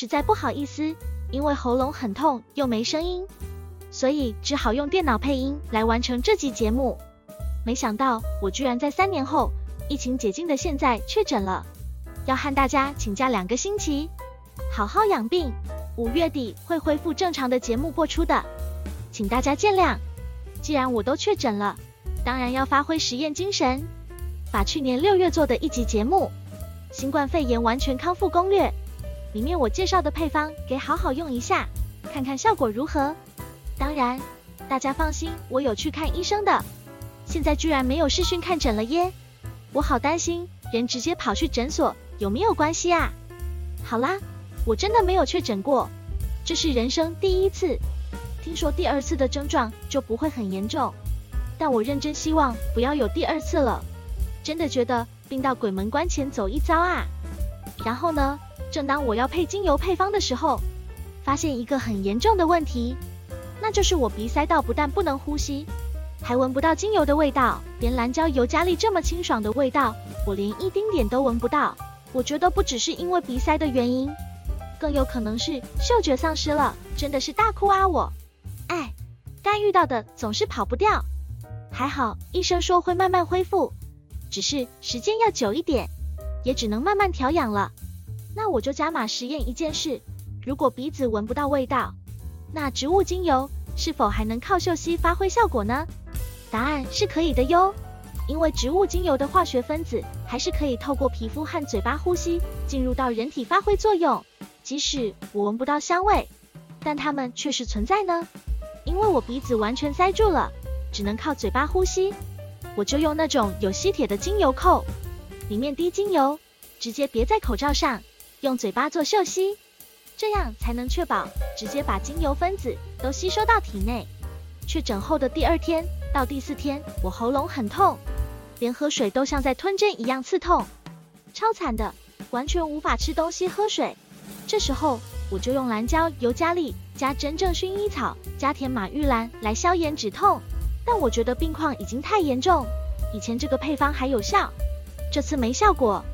实在不好意思，因为喉咙很痛又没声音，所以只好用电脑配音来完成这集节目。没想到我居然在三年后，疫情解禁的现在确诊了，要和大家请假两个星期，好好养病。五月底会恢复正常的节目播出的，请大家见谅。既然我都确诊了，当然要发挥实验精神，把去年六月做的一集节目《新冠肺炎完全康复攻略》里面我介绍的配方给好好用一下，看看效果如何。当然，大家放心，我有去看医生的。现在居然没有视讯看诊了耶，我好担心，人直接跑去诊所有没有关系啊？好啦，我真的没有确诊过，这是人生第一次。听说第二次的症状就不会很严重，但我认真希望不要有第二次了。真的觉得病到鬼门关前走一遭啊！然后呢，正当我要配精油配方的时候，发现一个很严重的问题，那就是我鼻塞到不但不能呼吸。还闻不到精油的味道，连蓝椒尤加利这么清爽的味道，我连一丁点都闻不到。我觉得不只是因为鼻塞的原因，更有可能是嗅觉丧失了，真的是大哭啊我！哎，该遇到的总是跑不掉。还好医生说会慢慢恢复，只是时间要久一点，也只能慢慢调养了。那我就加码实验一件事：如果鼻子闻不到味道，那植物精油是否还能靠嗅吸发挥效果呢？答案是可以的哟，因为植物精油的化学分子还是可以透过皮肤和嘴巴呼吸进入到人体发挥作用。即使我闻不到香味，但它们确实存在呢。因为我鼻子完全塞住了，只能靠嘴巴呼吸，我就用那种有吸铁的精油扣，里面滴精油，直接别在口罩上，用嘴巴做嗅吸，这样才能确保直接把精油分子都吸收到体内。确诊后的第二天。到第四天，我喉咙很痛，连喝水都像在吞针一样刺痛，超惨的，完全无法吃东西喝水。这时候我就用蓝椒、尤加利加真正薰衣草加甜马玉兰来消炎止痛。但我觉得病况已经太严重，以前这个配方还有效，这次没效果。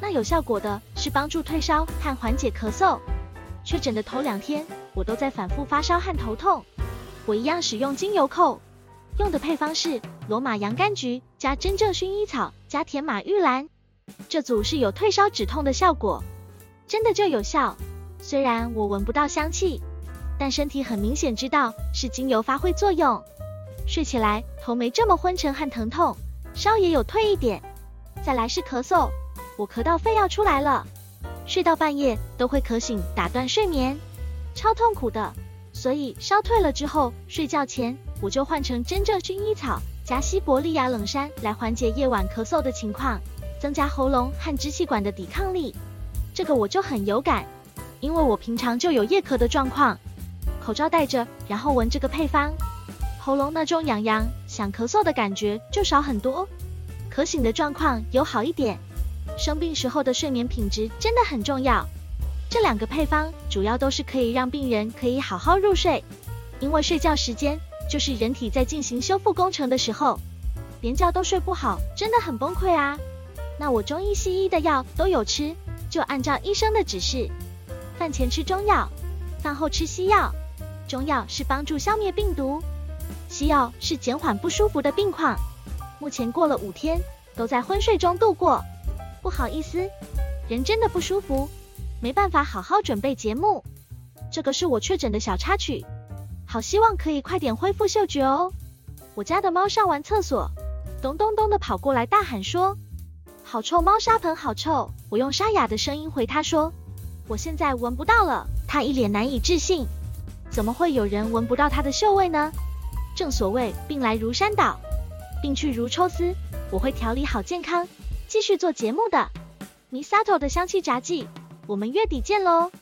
那有效果的是帮助退烧和缓解咳嗽。确诊的头两天，我都在反复发烧和头痛，我一样使用精油扣。用的配方是罗马洋甘菊加真正薰衣草加甜马玉兰，这组是有退烧止痛的效果，真的就有效。虽然我闻不到香气，但身体很明显知道是精油发挥作用。睡起来头没这么昏沉和疼痛，烧也有退一点。再来是咳嗽，我咳到肺要出来了，睡到半夜都会咳醒，打断睡眠，超痛苦的。所以烧退了之后，睡觉前。我就换成真正薰衣草加西伯利亚冷杉来缓解夜晚咳嗽的情况，增加喉咙和支气管的抵抗力。这个我就很有感，因为我平常就有夜咳的状况，口罩戴着，然后闻这个配方，喉咙那种痒痒想咳嗽的感觉就少很多，咳醒的状况有好一点。生病时候的睡眠品质真的很重要，这两个配方主要都是可以让病人可以好好入睡，因为睡觉时间。就是人体在进行修复工程的时候，连觉都睡不好，真的很崩溃啊。那我中医西医的药都有吃，就按照医生的指示，饭前吃中药，饭后吃西药。中药是帮助消灭病毒，西药是减缓不舒服的病况。目前过了五天，都在昏睡中度过。不好意思，人真的不舒服，没办法好好准备节目。这个是我确诊的小插曲。好希望可以快点恢复嗅觉哦！我家的猫上完厕所，咚咚咚的跑过来大喊说：“好臭，猫砂盆好臭！”我用沙哑的声音回他说：“我现在闻不到了。”他一脸难以置信：“怎么会有人闻不到它的嗅味呢？”正所谓病来如山倒，病去如抽丝。我会调理好健康，继续做节目的。Misato 的香气杂记，我们月底见喽！